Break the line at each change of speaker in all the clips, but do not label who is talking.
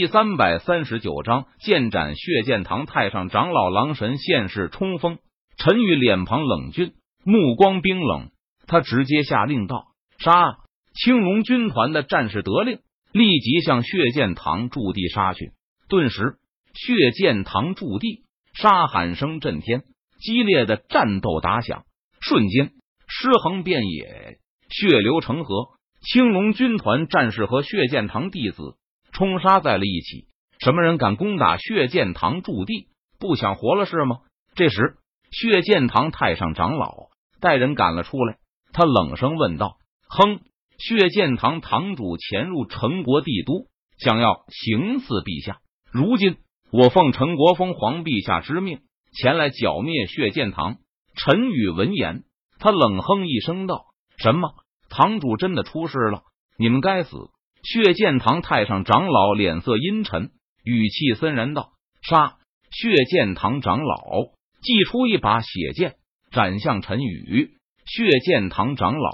第三百三十九章剑斩血剑堂太上长老狼神现世冲锋。陈宇脸庞冷峻，目光冰冷，他直接下令道：“杀！”青龙军团的战士得令，立即向血剑堂驻地杀去。顿时，血剑堂驻地杀喊声震天，激烈的战斗打响，瞬间尸横遍野，血流成河。青龙军团战士和血剑堂弟子冲杀在了一起。什么人敢攻打血剑堂驻地？不想活了是吗？这时，血剑堂太上长老带人赶了出来，他冷声问道：“哼！”血剑堂堂主潜入陈国帝都，想要行刺陛下。如今我奉陈国峰皇陛下之命前来剿灭血剑堂。陈宇闻言，他冷哼一声道：“什么？堂主真的出事了？你们该死！”血剑堂太上长老脸色阴沉，语气森然道：“杀！”血剑堂长老祭出一把血剑，斩向陈宇。血剑堂长老。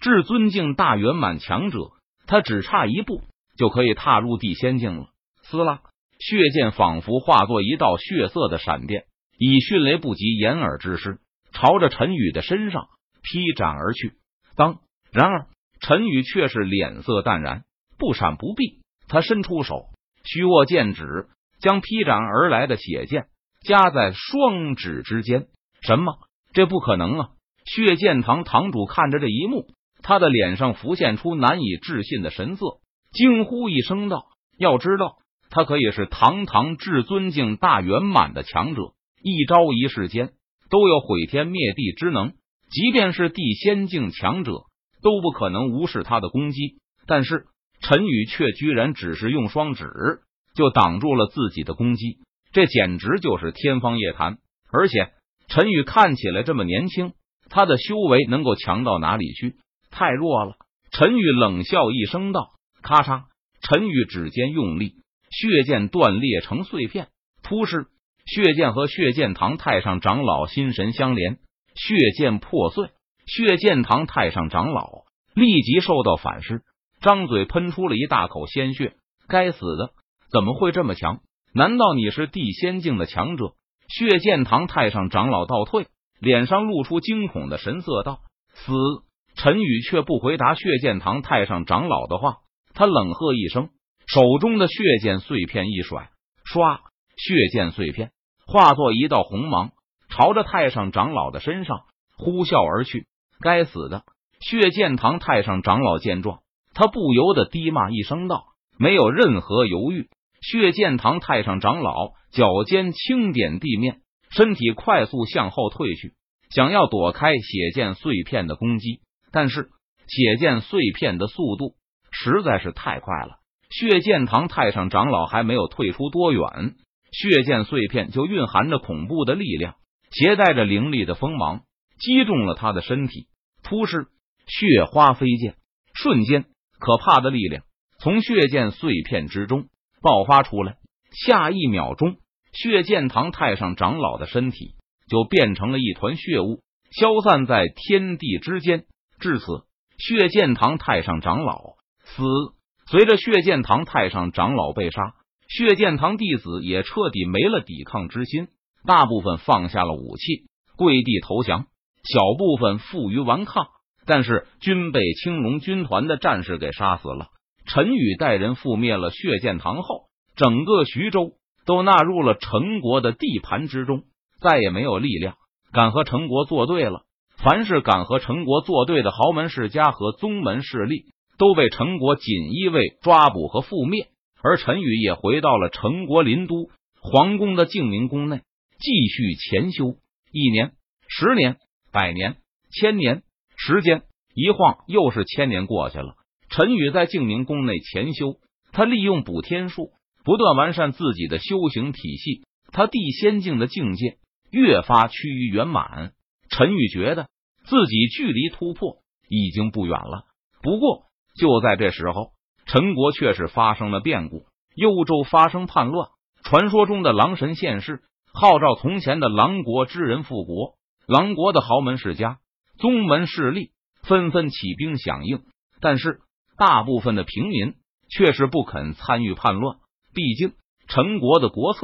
至尊境大圆满强者，他只差一步就可以踏入地仙境了。撕拉，血剑仿佛化作一道血色的闪电，以迅雷不及掩耳之势朝着陈宇的身上劈斩而去。当然而，陈宇却是脸色淡然，不闪不避。他伸出手，虚握剑指，将劈斩而来的血剑夹在双指之间。什么？这不可能啊！血剑堂堂主看着这一幕。他的脸上浮现出难以置信的神色，惊呼一声道：“要知道，他可以是堂堂至尊境大圆满的强者，一招一式间都有毁天灭地之能。即便是地仙境强者，都不可能无视他的攻击。但是陈宇却居然只是用双指就挡住了自己的攻击，这简直就是天方夜谭。而且陈宇看起来这么年轻，他的修为能够强到哪里去？”太弱了，陈宇冷笑一声道：“咔嚓！”陈宇指尖用力，血剑断裂成碎片。突施，血剑和血剑堂太上长老心神相连，血剑破碎。血剑堂太上长老立即受到反噬，张嘴喷出了一大口鲜血。该死的，怎么会这么强？难道你是地仙境的强者？血剑堂太上长老倒退，脸上露出惊恐的神色，道：“死！”陈宇却不回答血剑堂太上长老的话，他冷喝一声，手中的血剑碎片一甩，唰，血剑碎片化作一道红芒，朝着太上长老的身上呼啸而去。该死的！血剑堂太上长老见状，他不由得低骂一声道：“没有任何犹豫。”血剑堂太上长老脚尖轻点地面，身体快速向后退去，想要躲开血剑碎片的攻击。但是血剑碎片的速度实在是太快了，血剑堂太上长老还没有退出多远，血剑碎片就蕴含着恐怖的力量，携带着凌厉的锋芒，击中了他的身体。突施血花飞溅，瞬间可怕的力量从血剑碎片之中爆发出来，下一秒钟，血剑堂太上长老的身体就变成了一团血雾，消散在天地之间。至此，血剑堂太上长老死。随着血剑堂太上长老被杀，血剑堂弟子也彻底没了抵抗之心，大部分放下了武器，跪地投降；小部分负隅顽抗，但是均被青龙军团的战士给杀死了。陈宇带人覆灭了血剑堂后，整个徐州都纳入了陈国的地盘之中，再也没有力量敢和陈国作对了。凡是敢和陈国作对的豪门世家和宗门势力，都被陈国锦衣卫抓捕和覆灭。而陈宇也回到了陈国林都皇宫的静明宫内，继续潜修。一年、十年、百年、千年，时间一晃又是千年过去了。陈宇在静明宫内潜修，他利用补天术，不断完善自己的修行体系。他地仙境的境界越发趋于圆满。陈宇觉得。自己距离突破已经不远了。不过就在这时候，陈国却是发生了变故，幽州发生叛乱，传说中的狼神现世，号召从前的狼国之人复国。狼国的豪门世家、宗门势力纷纷起兵响应，但是大部分的平民却是不肯参与叛乱。毕竟陈国的国策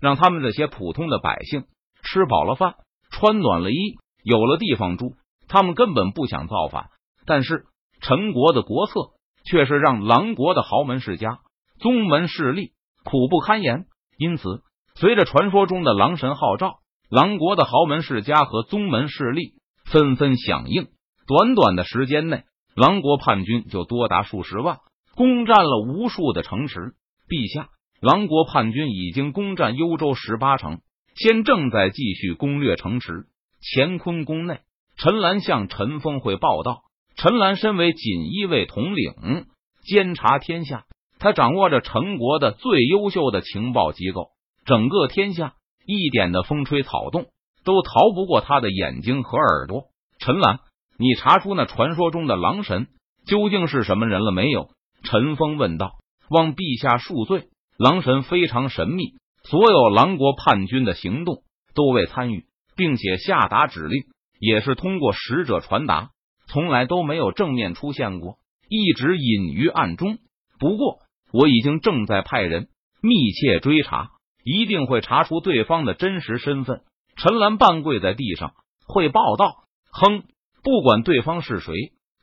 让他们这些普通的百姓吃饱了饭，穿暖了衣，有了地方住，他们根本不想造反。但是陈国的国策却是让狼国的豪门世家、宗门势力苦不堪言。因此，随着传说中的狼神号召，狼国的豪门世家和宗门势力纷纷响应。短短的时间内，狼国叛军就多达数十万，攻占了无数的城池。陛下，狼国叛军已经攻占幽州十八城，现正在继续攻略城池。乾坤宫内，陈兰向陈峰会报道。陈兰身为锦衣卫统领，监察天下，他掌握着陈国的最优秀的情报机构，整个天下一点的风吹草动都逃不过他的眼睛和耳朵。陈兰。你查出那传说中的狼神究竟是什么人了没有？陈峰问道。望陛下恕罪，狼神非常神秘，所有狼国叛军的行动都未参与，并且下达指令也是通过使者传达，从来都没有正面出现过，一直隐于暗中。不过我已经正在派人密切追查，一定会查出对方的真实身份。陈兰半跪在地上，会报道。哼。不管对方是谁，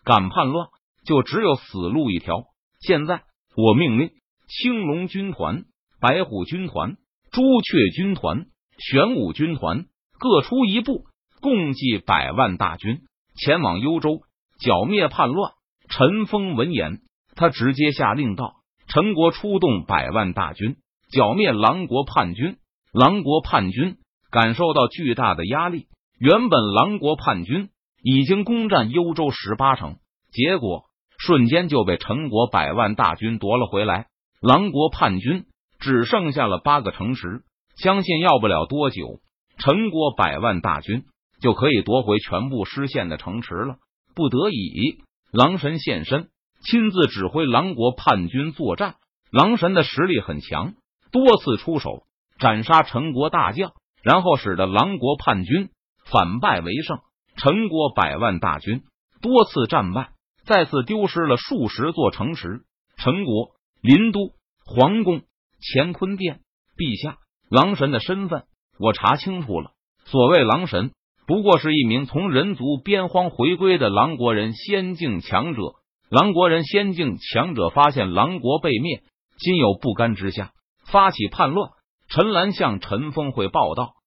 敢叛乱，就只有死路一条。现在，我命令青龙军团、白虎军团、朱雀军团、玄武军团各出一部，共计百万大军前往幽州剿灭叛乱。陈峰闻言，他直接下令道：“陈国出动百万大军剿灭狼国叛军。”狼国叛军感受到巨大的压力，原本狼国叛军。已经攻占幽州十八城，结果瞬间就被陈国百万大军夺了回来。狼国叛军只剩下了八个城池，相信要不了多久，陈国百万大军就可以夺回全部失陷的城池了。不得已，狼神现身，亲自指挥狼国叛军作战。狼神的实力很强，多次出手斩杀陈国大将，然后使得狼国叛军反败为胜。陈国百万大军多次战败，再次丢失了数十座城池。陈国林都皇宫乾坤殿，陛下，狼神的身份我查清楚了。所谓狼神，不过是一名从人族边荒回归的狼国人仙境强者。狼国人仙境强者发现狼国被灭，心有不甘之下，发起叛乱。陈兰向陈峰会报道。